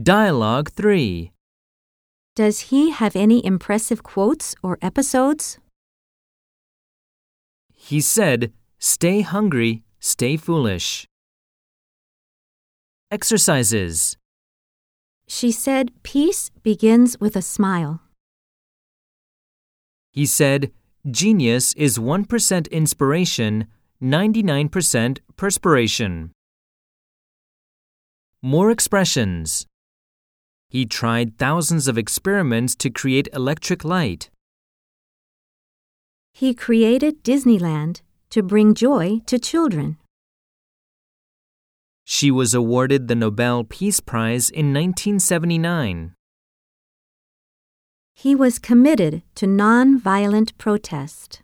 Dialogue 3. Does he have any impressive quotes or episodes? He said, Stay hungry, stay foolish. Exercises. She said peace begins with a smile. He said, Genius is 1% inspiration, 99% perspiration. More expressions. He tried thousands of experiments to create electric light. He created Disneyland to bring joy to children. She was awarded the Nobel Peace Prize in 1979. He was committed to nonviolent protest.